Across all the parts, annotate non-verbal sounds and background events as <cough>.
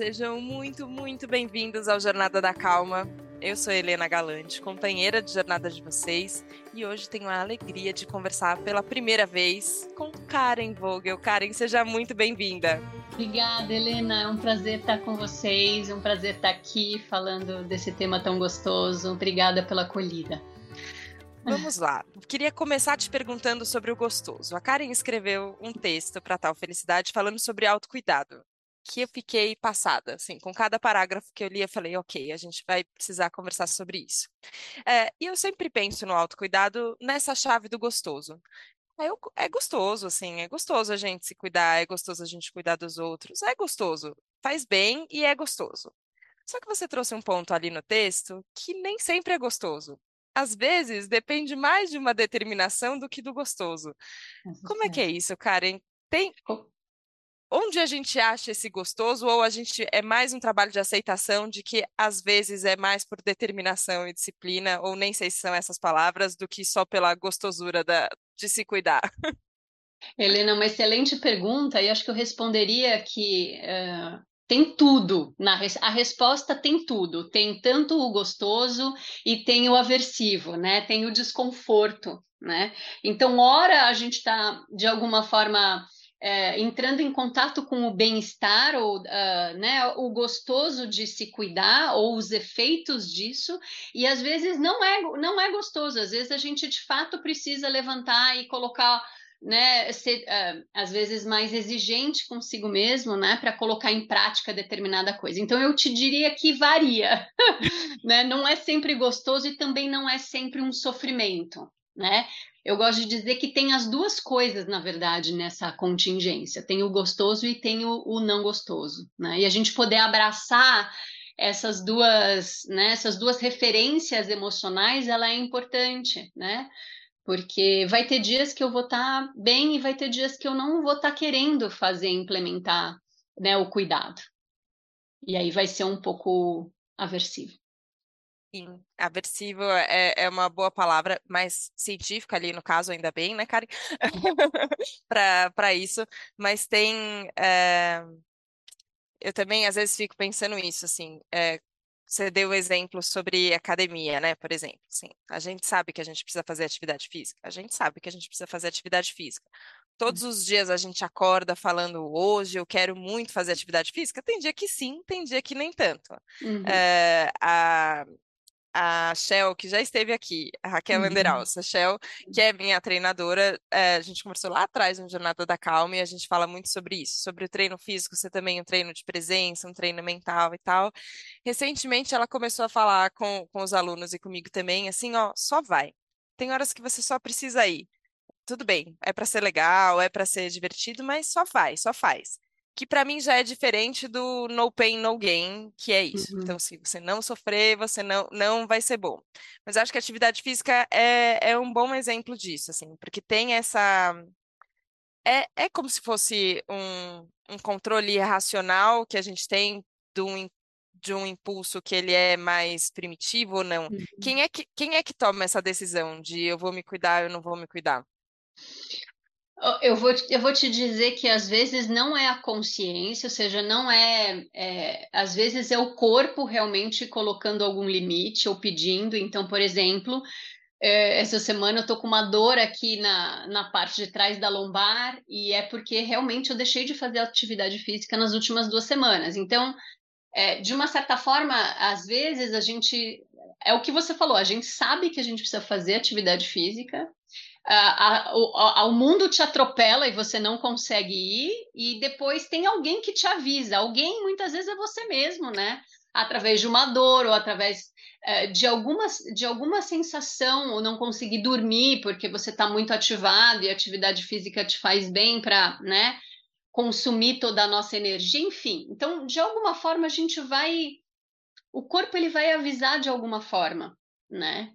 Sejam muito, muito bem-vindos ao Jornada da Calma. Eu sou Helena Galante, companheira de jornada de vocês, e hoje tenho a alegria de conversar pela primeira vez com Karen Vogel. Karen, seja muito bem-vinda. Obrigada, Helena. É um prazer estar com vocês, é um prazer estar aqui falando desse tema tão gostoso. Obrigada pela acolhida. Vamos lá. Queria começar te perguntando sobre o gostoso. A Karen escreveu um texto para Tal Felicidade falando sobre autocuidado que eu fiquei passada, assim, com cada parágrafo que eu li, eu falei, ok, a gente vai precisar conversar sobre isso. É, e eu sempre penso no autocuidado nessa chave do gostoso. É, é gostoso, assim, é gostoso a gente se cuidar, é gostoso a gente cuidar dos outros, é gostoso, faz bem e é gostoso. Só que você trouxe um ponto ali no texto que nem sempre é gostoso. Às vezes depende mais de uma determinação do que do gostoso. Como é que é isso, Karen? Tem, onde a gente acha esse gostoso ou a gente é mais um trabalho de aceitação de que às vezes é mais por determinação e disciplina ou nem sei se são essas palavras do que só pela gostosura da, de se cuidar? <laughs> Helena, uma excelente pergunta e acho que eu responderia que uh, tem tudo na a resposta tem tudo. Tem tanto o gostoso e tem o aversivo né? Tem o desconforto né? Então ora a gente está de alguma forma é, entrando em contato com o bem-estar ou uh, né, o gostoso de se cuidar ou os efeitos disso. E às vezes não é não é gostoso às vezes a gente de fato precisa levantar e colocar né ser uh, às vezes mais exigente consigo mesmo né para colocar em prática determinada coisa. Então eu te diria que varia <laughs> né não é sempre gostoso e também não é sempre um sofrimento né eu gosto de dizer que tem as duas coisas, na verdade, nessa contingência. Tem o gostoso e tem o, o não gostoso. Né? E a gente poder abraçar essas duas, né, essas duas referências emocionais, ela é importante, né? Porque vai ter dias que eu vou estar tá bem e vai ter dias que eu não vou estar tá querendo fazer, implementar né, o cuidado. E aí vai ser um pouco aversivo. Sim, aversivo é, é uma boa palavra, mais científica ali no caso, ainda bem, né, Karen? <laughs> Para isso, mas tem. É... Eu também às vezes fico pensando isso, assim. É... Você deu o exemplo sobre academia, né? Por exemplo, assim, a gente sabe que a gente precisa fazer atividade física, a gente sabe que a gente precisa fazer atividade física. Todos os dias a gente acorda falando hoje eu quero muito fazer atividade física. Tem dia que sim, tem dia que nem tanto. Uhum. É, a, a Shell, que já esteve aqui, a Raquel uhum. a Shell, que é minha treinadora, é, a gente conversou lá atrás no Jornada da Calma e a gente fala muito sobre isso, sobre o treino físico, você também um treino de presença, um treino mental e tal. Recentemente ela começou a falar com, com os alunos e comigo também, assim, ó, só vai. Tem horas que você só precisa ir. Tudo bem, é para ser legal, é para ser divertido, mas só vai, só faz que para mim já é diferente do no pain, no gain, que é isso. Uhum. Então, se você não sofrer, você não, não vai ser bom. Mas acho que a atividade física é, é um bom exemplo disso, assim, porque tem essa. É, é como se fosse um, um controle racional que a gente tem de um, de um impulso que ele é mais primitivo ou não. Uhum. Quem, é que, quem é que toma essa decisão de eu vou me cuidar, eu não vou me cuidar? Eu vou, eu vou te dizer que às vezes não é a consciência, ou seja, não é, é, Às vezes é o corpo realmente colocando algum limite ou pedindo. Então, por exemplo, é, essa semana eu tô com uma dor aqui na, na parte de trás da lombar e é porque realmente eu deixei de fazer atividade física nas últimas duas semanas. Então, é, de uma certa forma, às vezes a gente. É o que você falou, a gente sabe que a gente precisa fazer atividade física, a, a, o mundo te atropela e você não consegue ir, e depois tem alguém que te avisa. Alguém, muitas vezes, é você mesmo, né? Através de uma dor ou através é, de, alguma, de alguma sensação, ou não conseguir dormir porque você está muito ativado e a atividade física te faz bem para, né? Consumir toda a nossa energia, enfim. Então, de alguma forma, a gente vai. O corpo ele vai avisar de alguma forma, né?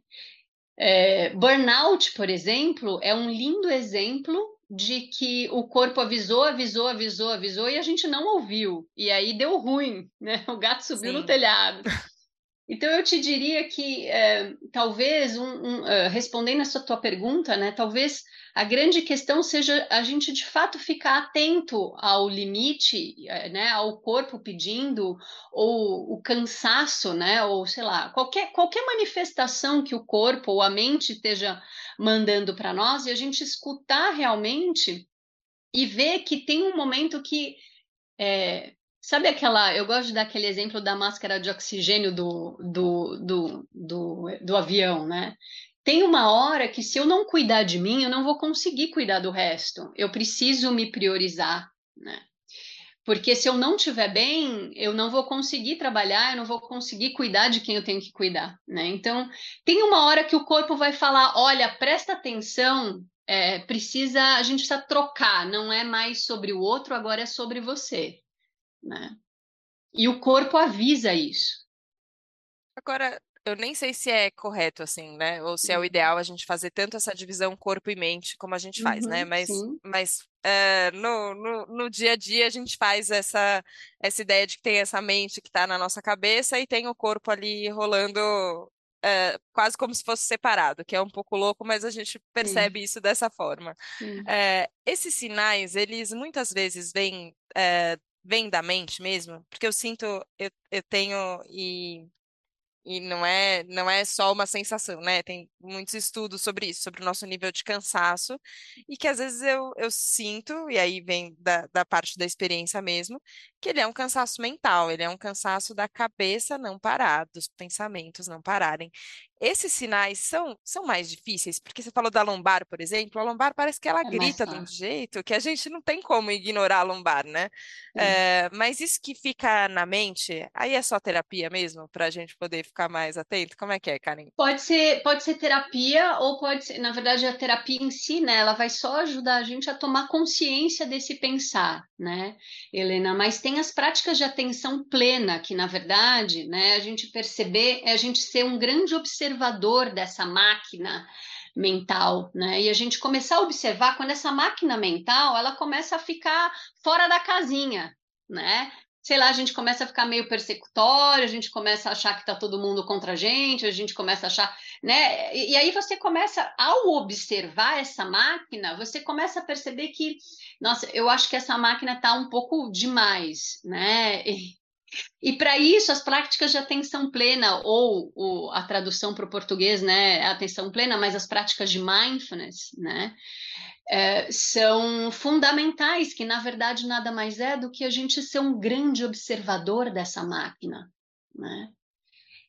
É, burnout, por exemplo, é um lindo exemplo de que o corpo avisou, avisou, avisou, avisou e a gente não ouviu. E aí deu ruim, né? O gato subiu Sim. no telhado. Então, eu te diria que é, talvez, um, um, uh, respondendo essa tua pergunta, né, talvez a grande questão seja a gente de fato ficar atento ao limite, é, né, ao corpo pedindo, ou o cansaço, né, ou sei lá, qualquer, qualquer manifestação que o corpo ou a mente esteja mandando para nós, e a gente escutar realmente e ver que tem um momento que é, Sabe aquela. Eu gosto de dar aquele exemplo da máscara de oxigênio do, do, do, do, do avião, né? Tem uma hora que, se eu não cuidar de mim, eu não vou conseguir cuidar do resto. Eu preciso me priorizar, né? Porque se eu não estiver bem, eu não vou conseguir trabalhar, eu não vou conseguir cuidar de quem eu tenho que cuidar, né? Então, tem uma hora que o corpo vai falar: olha, presta atenção, é, precisa, a gente precisa trocar, não é mais sobre o outro, agora é sobre você né? E o corpo avisa isso. Agora, eu nem sei se é correto assim, né? Ou se é o uhum. ideal a gente fazer tanto essa divisão corpo e mente como a gente faz, uhum, né? Mas, sim. mas uh, no, no, no, dia a dia a gente faz essa, essa ideia de que tem essa mente que está na nossa cabeça e tem o corpo ali rolando uh, quase como se fosse separado, que é um pouco louco, mas a gente percebe sim. isso dessa forma. Uh, esses sinais, eles muitas vezes vêm vem da mente mesmo? Porque eu sinto, eu, eu tenho, e e não é, não é só uma sensação, né? Tem muitos estudos sobre isso, sobre o nosso nível de cansaço, e que às vezes eu, eu sinto, e aí vem da, da parte da experiência mesmo, que ele é um cansaço mental, ele é um cansaço da cabeça não parar, dos pensamentos não pararem. Esses sinais são, são mais difíceis, porque você falou da lombar, por exemplo, a lombar parece que ela é grita de um jeito que a gente não tem como ignorar a lombar, né? É, mas isso que fica na mente, aí é só terapia mesmo, para a gente poder ficar mais atento? Como é que é, Karen? Pode ser, pode ser terapia ou pode ser, na verdade, a terapia em si, né? Ela vai só ajudar a gente a tomar consciência desse pensar, né, Helena? Mas tem as práticas de atenção plena, que na verdade, né, a gente perceber é a gente ser um grande observador dessa máquina mental, né? E a gente começar a observar quando essa máquina mental ela começa a ficar fora da casinha, né? Sei lá, a gente começa a ficar meio persecutório, a gente começa a achar que está todo mundo contra a gente, a gente começa a achar, né? E, e, aí você começa, ao observar essa máquina, você começa a perceber que, nossa, eu acho que essa máquina está um pouco demais, né? E, e para isso, as práticas de atenção plena, ou, ou a tradução para o português, né, é atenção plena, mas as práticas de mindfulness, né, é, são fundamentais, que na verdade nada mais é do que a gente ser um grande observador dessa máquina, né?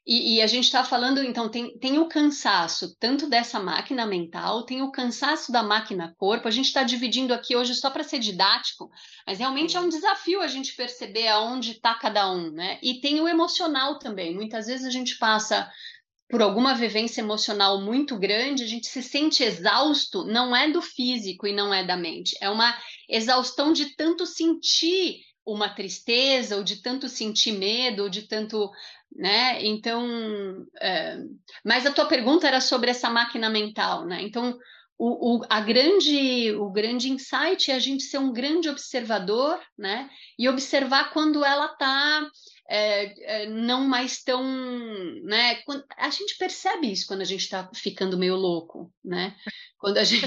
E, e a gente está falando, então, tem, tem o cansaço tanto dessa máquina mental, tem o cansaço da máquina corpo. A gente está dividindo aqui hoje só para ser didático, mas realmente é um desafio a gente perceber aonde está cada um, né? E tem o emocional também. Muitas vezes a gente passa por alguma vivência emocional muito grande, a gente se sente exausto, não é do físico e não é da mente, é uma exaustão de tanto sentir uma tristeza, ou de tanto sentir medo, ou de tanto. Né? Então, é... mas a tua pergunta era sobre essa máquina mental, né? Então, o, o, a grande, o grande insight é a gente ser um grande observador, né? E observar quando ela está é, é, não mais tão, né? A gente percebe isso quando a gente está ficando meio louco, né? Quando a gente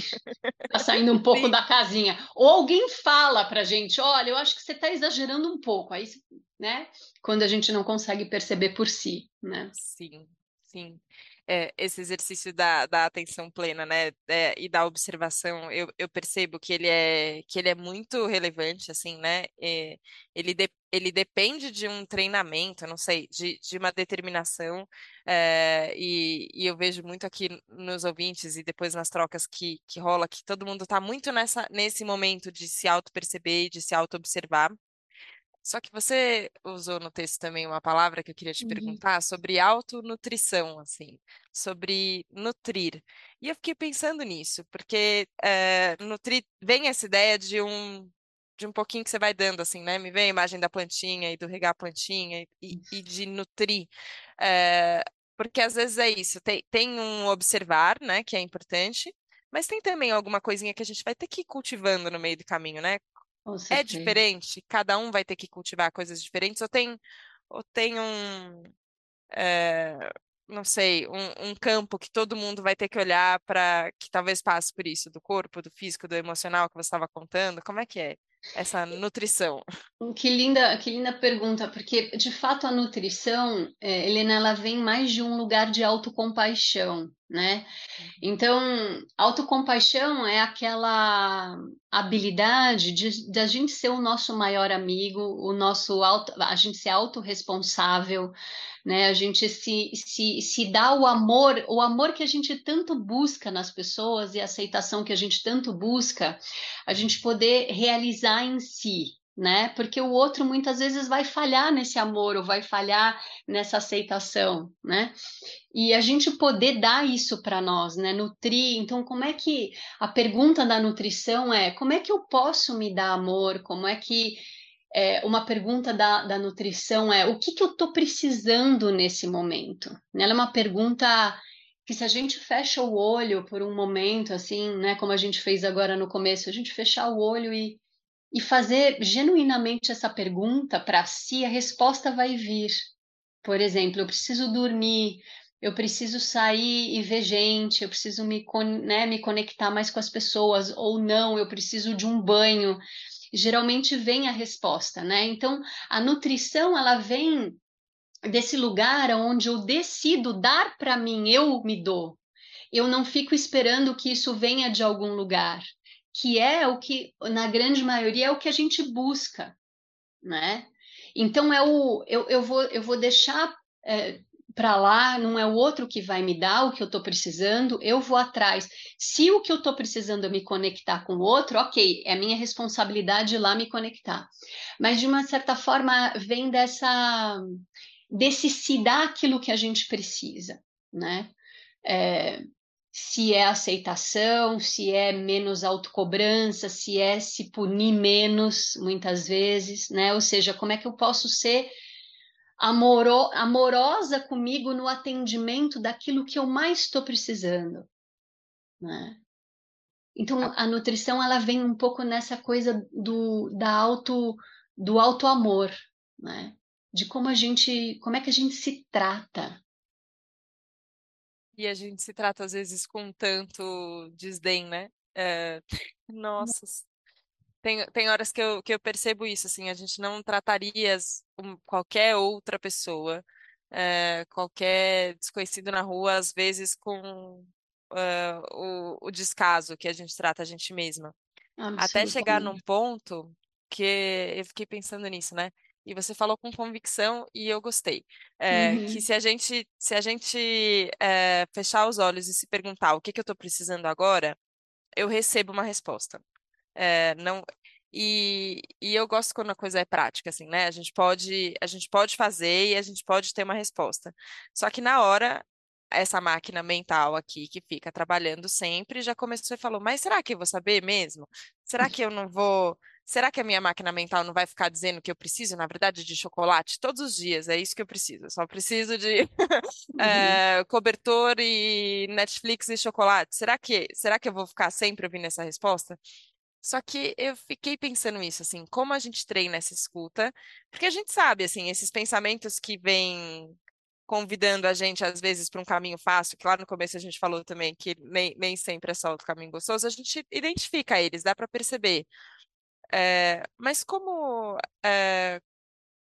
está <laughs> saindo um pouco Sim. da casinha, ou alguém fala para a gente, olha, eu acho que você está exagerando um pouco, aí, né? Quando a gente não consegue perceber por si, né? Sim, sim é, esse exercício da, da atenção plena, né, é, e da observação, eu, eu percebo que ele é que ele é muito relevante, assim, né, é, ele, de, ele depende de um treinamento, não sei, de, de uma determinação, é, e, e eu vejo muito aqui nos ouvintes e depois nas trocas que, que rola, que todo mundo está muito nessa, nesse momento de se auto-perceber e de se auto-observar, só que você usou no texto também uma palavra que eu queria te uhum. perguntar sobre autonutrição, assim, sobre nutrir. E eu fiquei pensando nisso, porque é, nutrir vem essa ideia de um de um pouquinho que você vai dando, assim, né? Me vem a imagem da plantinha e do regar a plantinha e, e de nutrir. É, porque às vezes é isso, tem, tem um observar, né, que é importante, mas tem também alguma coisinha que a gente vai ter que ir cultivando no meio do caminho, né? É diferente? Cada um vai ter que cultivar coisas diferentes? Ou tem, ou tem um, é, não sei, um, um, campo que todo mundo vai ter que olhar para que talvez passe por isso, do corpo, do físico, do emocional que você estava contando? Como é que é essa nutrição? Que linda, que linda pergunta, porque de fato a nutrição, é, Helena, ela vem mais de um lugar de autocompaixão, né? Uhum. Então, autocompaixão é aquela habilidade de, de a gente ser o nosso maior amigo, o nosso auto, a gente ser autorresponsável, né? A gente se, se, se dá o amor, o amor que a gente tanto busca nas pessoas e a aceitação que a gente tanto busca, a gente poder realizar em si, né? Porque o outro muitas vezes vai falhar nesse amor ou vai falhar nessa aceitação, né? E a gente poder dar isso para nós, né? Nutrir. Então, como é que a pergunta da nutrição é: como é que eu posso me dar amor? Como é que é, uma pergunta da, da nutrição é: o que, que eu estou precisando nesse momento? Ela é uma pergunta que se a gente fecha o olho por um momento, assim, né, como a gente fez agora no começo, a gente fechar o olho e e fazer genuinamente essa pergunta para si, a resposta vai vir. Por exemplo, eu preciso dormir, eu preciso sair e ver gente, eu preciso me, né, me conectar mais com as pessoas, ou não, eu preciso de um banho. Geralmente vem a resposta, né? Então, a nutrição, ela vem desse lugar onde eu decido dar para mim, eu me dou. Eu não fico esperando que isso venha de algum lugar que é o que, na grande maioria, é o que a gente busca, né? Então, é o, eu, eu, vou, eu vou deixar é, para lá, não é o outro que vai me dar o que eu estou precisando, eu vou atrás. Se o que eu estou precisando é me conectar com o outro, ok, é minha responsabilidade ir lá me conectar. Mas, de uma certa forma, vem dessa desse se dar aquilo que a gente precisa, né? É, se é aceitação, se é menos autocobrança, se é se punir menos, muitas vezes, né? Ou seja, como é que eu posso ser amoro amorosa comigo no atendimento daquilo que eu mais estou precisando, né? Então, a nutrição, ela vem um pouco nessa coisa do, da auto, do auto amor, né? De como a gente, como é que a gente se trata, e a gente se trata às vezes com tanto desdém, né? É, nossa, tem, tem horas que eu, que eu percebo isso, assim, a gente não trataria qualquer outra pessoa, é, qualquer desconhecido na rua, às vezes com uh, o, o descaso que a gente trata a gente mesma. Até chegar num ponto que eu fiquei pensando nisso, né? E você falou com convicção e eu gostei. É, uhum. Que se a gente, se a gente é, fechar os olhos e se perguntar o que, que eu estou precisando agora, eu recebo uma resposta. É, não, e, e eu gosto quando a coisa é prática, assim, né? A gente pode, a gente pode fazer e a gente pode ter uma resposta. Só que na hora, essa máquina mental aqui que fica trabalhando sempre já começou e falou: Mas será que eu vou saber mesmo? Será que eu não vou será que a minha máquina mental não vai ficar dizendo que eu preciso, na verdade, de chocolate todos os dias? É isso que eu preciso. Eu só preciso de é, <laughs> cobertor e Netflix e chocolate. Será que, será que eu vou ficar sempre ouvindo essa resposta? Só que eu fiquei pensando isso, assim, como a gente treina essa escuta, porque a gente sabe, assim, esses pensamentos que vêm convidando a gente, às vezes, para um caminho fácil, que lá no começo a gente falou também que nem, nem sempre é só o caminho gostoso, a gente identifica eles, dá para perceber. É, mas como é,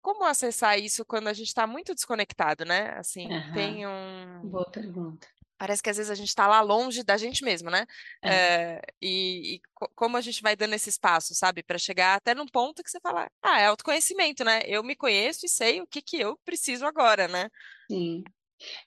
como acessar isso quando a gente está muito desconectado, né? Assim, uhum. tem um. Boa pergunta. Parece que às vezes a gente está lá longe da gente mesmo, né? É. É, e, e, como a gente vai dando esse espaço, sabe? Para chegar até num ponto que você fala, ah, é autoconhecimento, né? Eu me conheço e sei o que, que eu preciso agora, né? Sim.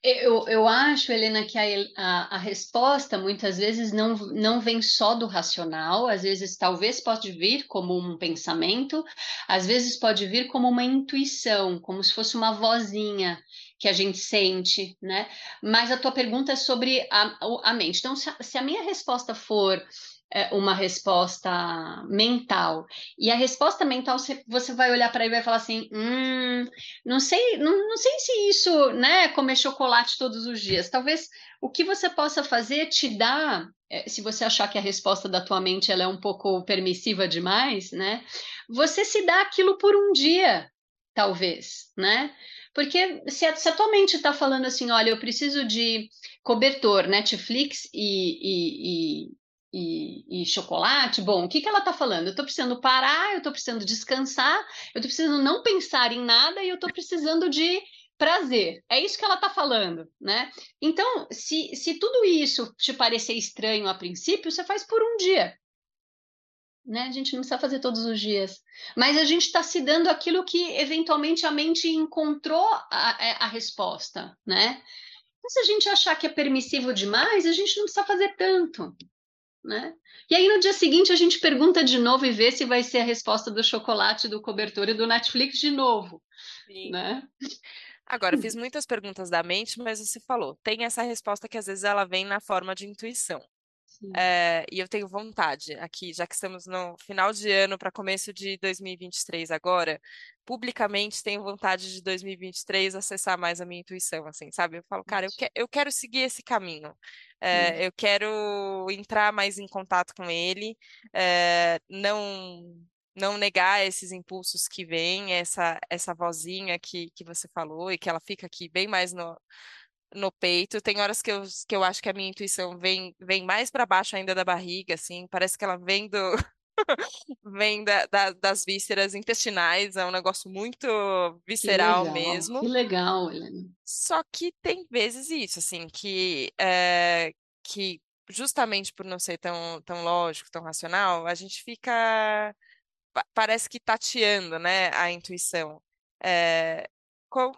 Eu, eu acho, Helena, que a, a, a, resposta muitas vezes não, não vem só do racional, às vezes talvez pode vir como um pensamento, às vezes pode vir como uma intuição, como se fosse uma vozinha que a gente sente, né? Mas a tua pergunta é sobre a, a mente. Então, se a, se a minha resposta for uma resposta mental. E a resposta mental, você vai olhar para ele e vai falar assim: hum, não sei, não, não sei se isso, né, comer chocolate todos os dias. Talvez o que você possa fazer te dar, é, se você achar que a resposta da tua mente ela é um pouco permissiva demais, né? Você se dá aquilo por um dia, talvez, né? Porque se a, se a tua mente está falando assim, olha, eu preciso de cobertor, Netflix e, e, e, e, chocolate, bom, o que, que ela está falando? Eu estou precisando parar, eu estou precisando descansar, eu estou precisando não pensar em nada e eu estou precisando de prazer. É isso que ela está falando, né? Então, se, se tudo isso te parecer estranho a princípio, você faz por um dia. Né? A gente não precisa fazer todos os dias. Mas a gente está se dando aquilo que eventualmente a mente encontrou a, a resposta, né? Então, se a gente achar que é permissivo demais, a gente não precisa fazer tanto. Né? E aí no dia seguinte a gente pergunta de novo e vê se vai ser a resposta do chocolate, do cobertor e do Netflix de novo. Sim. Né? Agora, fiz muitas perguntas da mente, mas você falou, tem essa resposta que às vezes ela vem na forma de intuição. É, e eu tenho vontade aqui, já que estamos no final de ano para começo de 2023 agora, publicamente tenho vontade de 2023 acessar mais a minha intuição, assim, sabe? Eu falo, cara, eu, que, eu quero seguir esse caminho, é, eu quero entrar mais em contato com ele, é, não não negar esses impulsos que vêm, essa, essa vozinha que, que você falou e que ela fica aqui bem mais no, no peito. Tem horas que eu, que eu acho que a minha intuição vem, vem mais para baixo ainda da barriga, assim, parece que ela vem do. <laughs> <laughs> vem da, da, das vísceras intestinais, é um negócio muito visceral que mesmo. Que legal, Helena. Só que tem vezes isso, assim, que, é, que justamente por não ser tão, tão lógico, tão racional, a gente fica parece que tateando, né, a intuição. É, qual,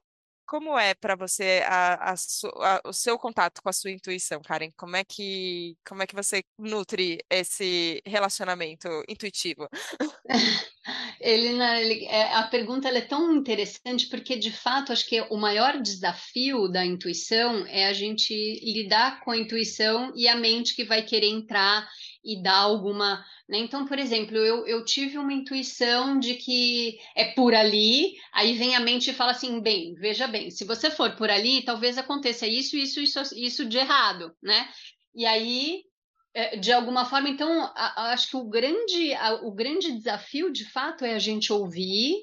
como é para você a, a, a, o seu contato com a sua intuição, Karen? Como é que como é que você nutre esse relacionamento intuitivo? <laughs> Ele, é, a pergunta é tão interessante porque, de fato, acho que o maior desafio da intuição é a gente lidar com a intuição e a mente que vai querer entrar e dar alguma. Né? Então, por exemplo, eu, eu tive uma intuição de que é por ali, aí vem a mente e fala assim: bem, veja bem, se você for por ali, talvez aconteça isso, isso, isso, isso de errado, né? E aí de alguma forma, então, acho que o grande, o grande desafio, de fato, é a gente ouvir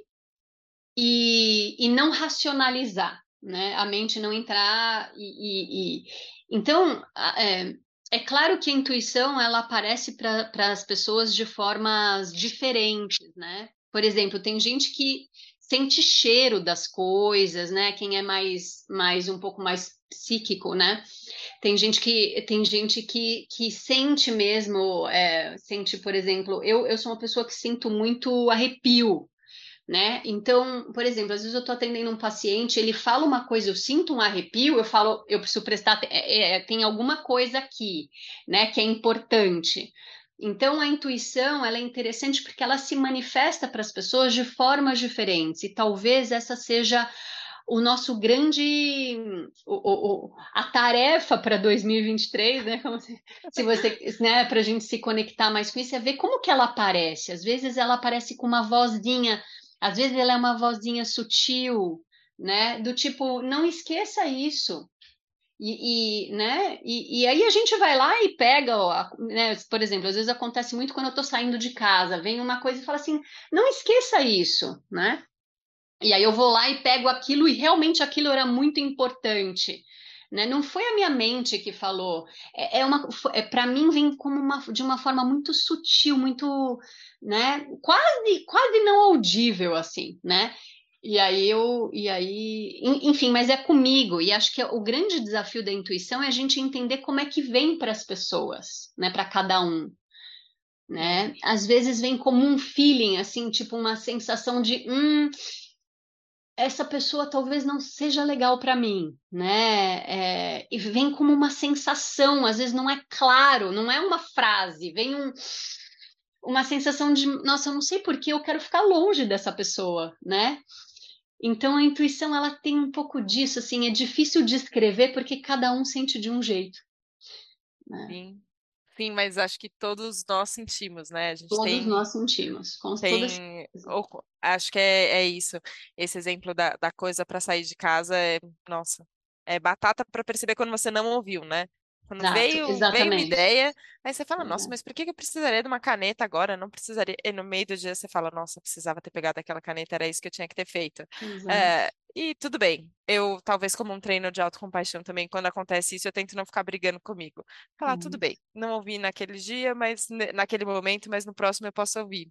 e, e não racionalizar, né? A mente não entrar e... e, e... Então, é, é claro que a intuição, ela aparece para as pessoas de formas diferentes, né? Por exemplo, tem gente que sente cheiro das coisas, né? Quem é mais, mais um pouco mais psíquico, né? Tem gente que tem gente que, que sente mesmo, é, sente, por exemplo, eu, eu sou uma pessoa que sinto muito arrepio, né? Então, por exemplo, às vezes eu estou atendendo um paciente, ele fala uma coisa, eu sinto um arrepio, eu falo, eu preciso prestar, é, é, tem alguma coisa aqui, né, que é importante. Então, a intuição ela é interessante porque ela se manifesta para as pessoas de formas diferentes, e talvez essa seja o nosso grande o, o, a tarefa para 2023, né? Como se, se você, né, para a gente se conectar mais com isso, é ver como que ela aparece. Às vezes ela aparece com uma vozinha, às vezes ela é uma vozinha sutil, né? Do tipo, não esqueça isso. E, e, né? E, e, aí a gente vai lá e pega, ó, né? por exemplo, às vezes acontece muito quando eu estou saindo de casa, vem uma coisa e fala assim, não esqueça isso, né? E aí eu vou lá e pego aquilo e realmente aquilo era muito importante. Né? Não foi a minha mente que falou. É, é uma, é, para mim vem como uma, de uma forma muito sutil, muito, né? Quase, quase não audível assim, né? E aí eu, e aí, enfim, mas é comigo. E acho que o grande desafio da intuição é a gente entender como é que vem para as pessoas, né? Para cada um, né? Às vezes vem como um feeling, assim, tipo uma sensação de, hum, essa pessoa talvez não seja legal para mim, né? É, e vem como uma sensação, às vezes não é claro, não é uma frase, vem um, uma sensação de, nossa, eu não sei por que eu quero ficar longe dessa pessoa, né? Então a intuição ela tem um pouco disso, assim, é difícil descrever porque cada um sente de um jeito. Né? Sim. Sim, mas acho que todos nós sentimos, né? A gente todos tem, nós sentimos, com tem, ou, acho que é, é isso. Esse exemplo da, da coisa para sair de casa é, nossa, é batata para perceber quando você não ouviu, né? Quando Exato, veio, veio uma ideia, aí você fala, nossa, mas por que eu precisaria de uma caneta agora? Não precisaria. E no meio do dia você fala, nossa, precisava ter pegado aquela caneta, era isso que eu tinha que ter feito. É, E tudo bem. Eu, talvez, como um treino de autocompaixão também, quando acontece isso, eu tento não ficar brigando comigo. Falar, tudo Hum, bem, não ouvi naquele dia, mas naquele momento, mas no próximo eu posso ouvir.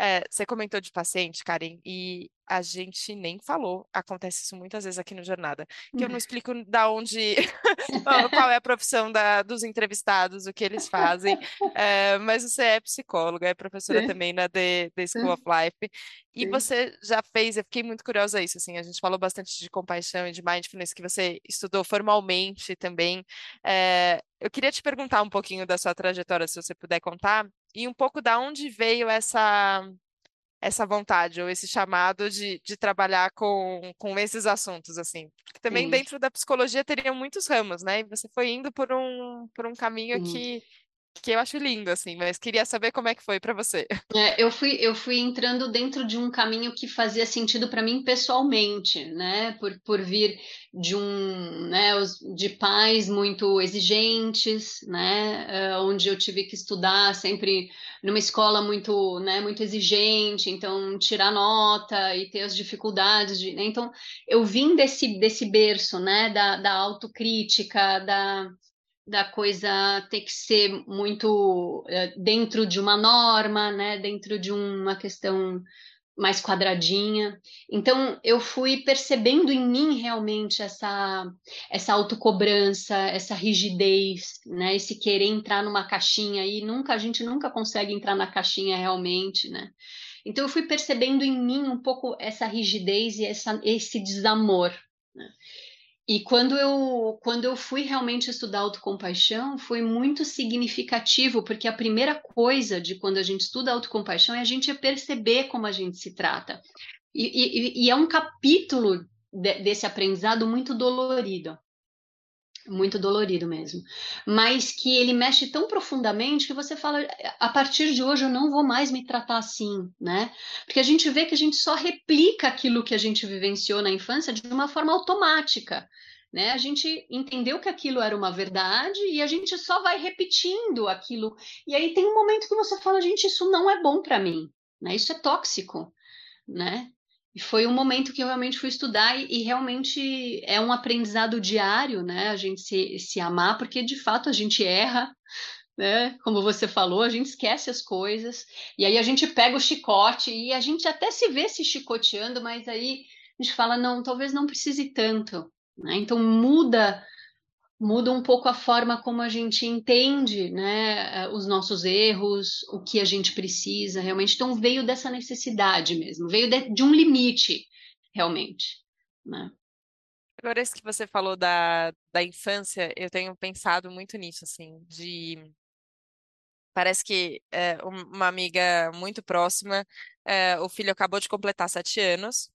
É, você comentou de paciente, Karen, e a gente nem falou, acontece isso muitas vezes aqui no Jornada, que eu não explico da onde, <laughs> qual qual é a profissão da- dos entrevistados, o que eles fazem, é, mas você é psicóloga, é professora Sim, também na The, The School sim, of Life, e sim. você já fez, eu fiquei muito curiosa isso, assim, a gente falou bastante de compaixão e de mindfulness, que você estudou formalmente também, é, eu queria te perguntar um pouquinho da sua trajetória, se você puder contar, e um pouco da onde veio essa essa vontade ou esse chamado de, de trabalhar com, com esses assuntos, assim. Porque também sim. dentro da psicologia teriam muitos ramos, né? E você foi indo por um, por um caminho sim. que, que eu acho lindo, assim, mas queria saber como é que foi para você. <laughs> É, eu fui, eu fui entrando dentro de um caminho que fazia sentido para mim pessoalmente, né? Por, por vir de um, né, de pais muito exigentes, né? eh, onde eu tive que estudar sempre numa escola muito, né, muito exigente, então tirar nota e ter as dificuldades de, né? Então eu vim desse, desse berço, né? Da, da autocrítica, da da coisa ter que ser muito eh, dentro de uma norma, né? Dentro de uma questão mais quadradinha. Então eu fui percebendo em mim realmente essa essa autocobrança, essa rigidez, né? Esse querer entrar numa caixinha e nunca a gente nunca consegue entrar na caixinha realmente, né? Então eu fui percebendo em mim um pouco essa rigidez e essa, esse desamor. né? E quando eu, quando eu fui realmente estudar autocompaixão, foi muito significativo, porque a primeira coisa de quando a gente estuda autocompaixão é a gente perceber como a gente se trata. E, e, e é um capítulo de, desse aprendizado muito dolorido, muito dolorido mesmo, mas que ele mexe tão profundamente que você fala, a partir de hoje eu não vou mais me tratar assim, né? Porque a gente vê que a gente só replica aquilo que a gente vivenciou na infância de uma forma automática. Né? A gente entendeu que aquilo era uma verdade e a gente só vai repetindo aquilo. E aí tem um momento que você fala, gente, isso não é bom para mim, né? Isso é tóxico, né? E foi um momento que eu realmente fui estudar e, e, realmente é um aprendizado diário, né? A gente se, se amar, porque de fato a gente erra, né? Como você falou, a gente esquece as coisas, e aí a gente pega o chicote e a gente até se vê se chicoteando, mas aí a gente fala, não, talvez não precise tanto, né? Então muda muda um pouco a forma como a gente entende, né, os nossos erros, o que a gente precisa realmente. Então veio dessa necessidade mesmo, veio de, de um limite realmente, né? Agora, isso que você falou da, da infância, eu tenho pensado muito nisso, assim, de... Parece que é, um- uma amiga muito próxima, é, o filho acabou de completar sete anos,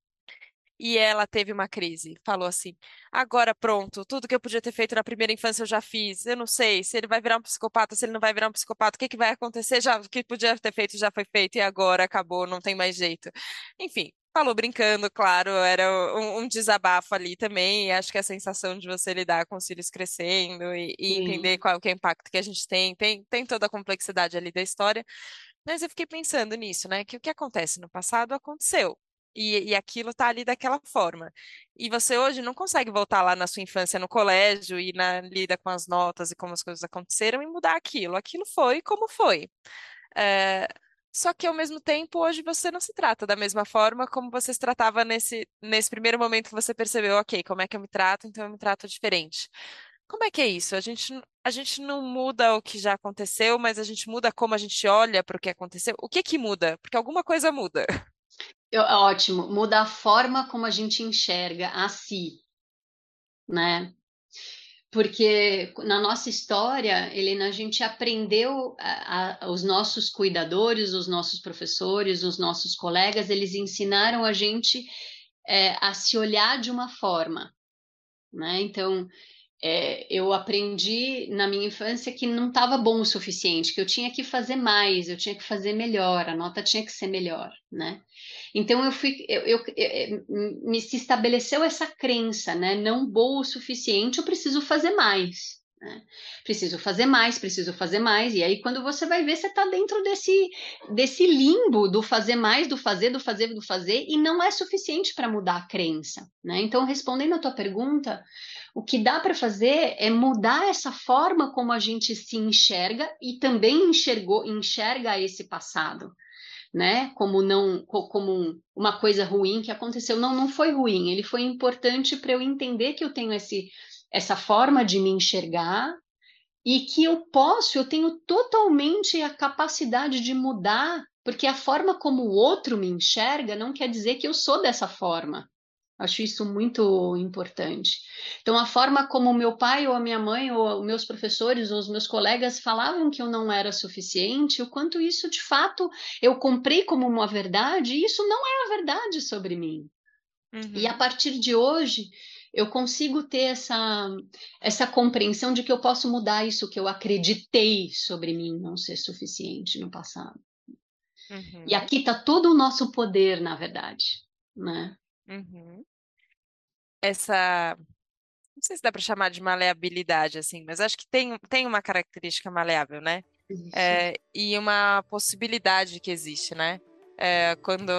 E ela teve uma crise. Falou assim: agora pronto, tudo que eu podia ter feito na primeira infância eu já fiz. Eu não sei se ele vai virar um psicopata, se ele não vai virar um psicopata, o que que vai acontecer? Já, o que podia ter feito já foi feito e agora acabou, não tem mais jeito. Enfim, falou brincando, claro, era um, um desabafo ali também. E acho que a sensação de você lidar com os filhos crescendo e, e entender qual é o impacto que a gente tem, tem, tem toda a complexidade ali da história. Mas eu fiquei pensando nisso, né? Que o que acontece no passado aconteceu. E, e aquilo tá ali daquela forma. E você hoje não consegue voltar lá na sua infância no colégio e na lida com as notas e como as coisas aconteceram e mudar aquilo. Aquilo foi como foi. É, Só que ao mesmo tempo, hoje você não se trata da mesma forma como você se tratava nesse, nesse primeiro momento que você percebeu, ok, como é que eu me trato, então eu me trato diferente. Como é que é isso? A gente, a gente não muda o que já aconteceu, mas a gente muda como a gente olha para o que aconteceu. O que que muda? Porque alguma coisa muda. <laughs> Eu- ótimo, muda a forma como a gente enxerga a si, né? Porque na nossa história, Helena, a gente aprendeu, a- a- os nossos cuidadores, os nossos professores, os nossos colegas, eles ensinaram a gente é, a se olhar de uma forma, né? Então, é, eu aprendi na minha infância que não estava bom o suficiente, que eu tinha que fazer mais, eu tinha que fazer melhor, a nota tinha que ser melhor, né? Então eu fui, eu, eu- eu- me se estabeleceu essa crença, né? Não boa o suficiente, eu preciso fazer mais. Né? Preciso fazer mais, preciso fazer mais. E aí, quando você vai ver, você está dentro desse, desse limbo do fazer mais, do fazer, do fazer, do fazer, e não é suficiente para mudar a crença. Né? Então, respondendo a tua pergunta, o que dá para fazer é mudar essa forma como a gente se enxerga e também enxergou, enxerga esse passado. Né? Como não, como uma coisa ruim que aconteceu. Não, não foi ruim. Ele foi importante para eu entender que eu tenho esse essa forma de me enxergar e que eu posso, eu tenho totalmente a capacidade de mudar, porque a forma como o outro me enxerga não quer dizer que eu sou dessa forma. Acho isso muito importante. Então, a forma como meu pai ou a minha mãe ou meus professores ou os meus colegas falavam que eu não era suficiente, o quanto isso de fato eu comprei como uma verdade, e isso não é a verdade sobre mim. Uhum. E a partir de hoje, eu consigo ter essa, essa compreensão de que eu posso mudar isso que eu acreditei sobre mim não ser suficiente no passado. Uhum. E aqui está todo o nosso poder, na verdade, né? Uhum. Essa, não sei se dá para chamar de maleabilidade, assim, mas acho que tem, tem uma característica maleável, né? É, e uma possibilidade que existe, né? É, quando,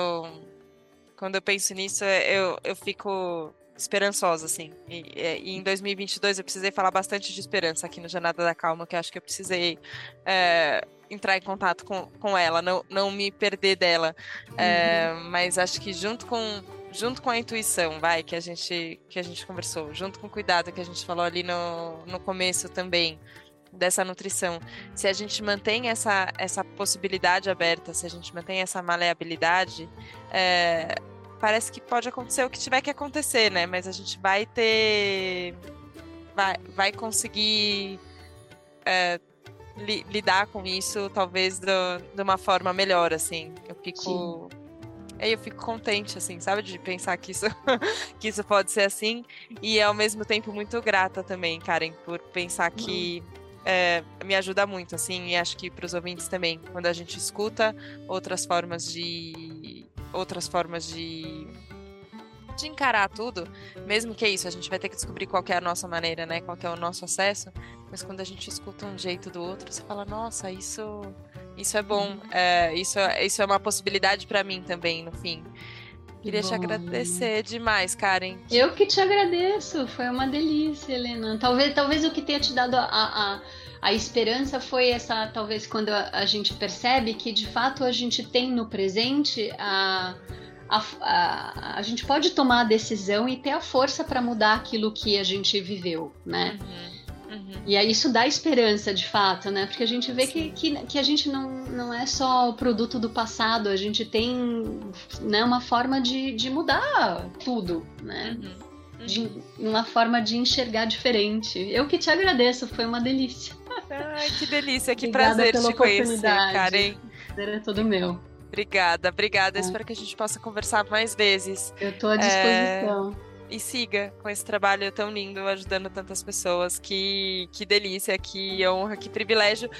quando eu penso nisso, eu, eu fico esperançosa, assim. E, e, em 2022 eu precisei falar bastante de esperança aqui no Jornada da Calma, que eu acho que eu precisei é, entrar em contato com, com ela, não, não me perder dela. É, uhum. Mas acho que junto com junto com a intuição, vai, que a gente que a gente conversou, junto com o cuidado que a gente falou ali no, no começo também dessa nutrição. Se a gente mantém essa, essa possibilidade aberta, se a gente mantém essa maleabilidade, é, parece que pode acontecer o que tiver que acontecer, né? Mas a gente vai ter. Vai, vai conseguir é, li, lidar com isso, talvez do, de uma forma melhor, assim. Eu fico. Sim. Aí eu fico contente, assim, sabe? De pensar que isso, <laughs> que isso pode ser assim. E ao mesmo tempo muito grata também, Karen, por pensar que. É, me ajuda muito, assim, e acho que para os ouvintes também, quando a gente escuta outras formas de outras formas de de encarar tudo, mesmo que é isso, a gente vai ter que descobrir qual é a nossa maneira, né? Qual é o nosso acesso. Mas quando a gente escuta um jeito do outro, você fala, nossa, isso, isso é bom, é, isso, isso é uma possibilidade para mim também, no fim. Queria te agradecer demais, Karen. Eu que te agradeço, foi uma delícia, Helena. Talvez, talvez o que tenha te dado a, a, a esperança foi essa, talvez, quando a, a gente percebe que de fato a gente tem no presente a. A, a, a, gente pode tomar a decisão e ter a força para mudar aquilo que a gente viveu, né? Uhum, uhum. E aí isso dá esperança, de fato, né? Porque a gente vê que, que, que, a gente não, não é só o produto do passado, a gente tem né, uma forma de, de mudar tudo, né? Uhum, de, uhum. uma forma de enxergar diferente. Eu que te agradeço, foi uma delícia. Ai, que delícia, que obrigada prazer te conhecer, Karen. Prazer é todo meu. Obrigada, obrigada. É. Espero que a gente possa conversar mais vezes. Eu estou à disposição. É... E siga com esse trabalho tão lindo, ajudando tantas pessoas. Que, que delícia, que honra, que privilégio.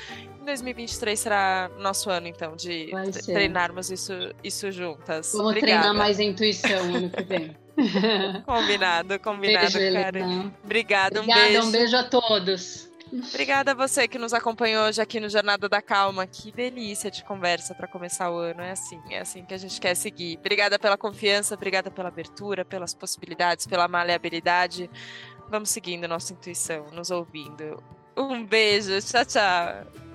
Em 2023 será nosso ano, então, de treinarmos isso, isso juntas. Vamos Obrigada. treinar mais a intuição ano que vem. <laughs> combinado, combinado, beijo, Karen. Obrigada, um beijo. um beijo a todos. Obrigada a você que nos acompanhou hoje aqui no Jornada da Calma. Que delícia de conversa para começar o ano. É assim, é assim que a gente quer seguir. Obrigada pela confiança, obrigada pela abertura, pelas possibilidades, pela maleabilidade. Vamos seguindo nossa intuição, nos ouvindo. Um beijo, tchau, tchau.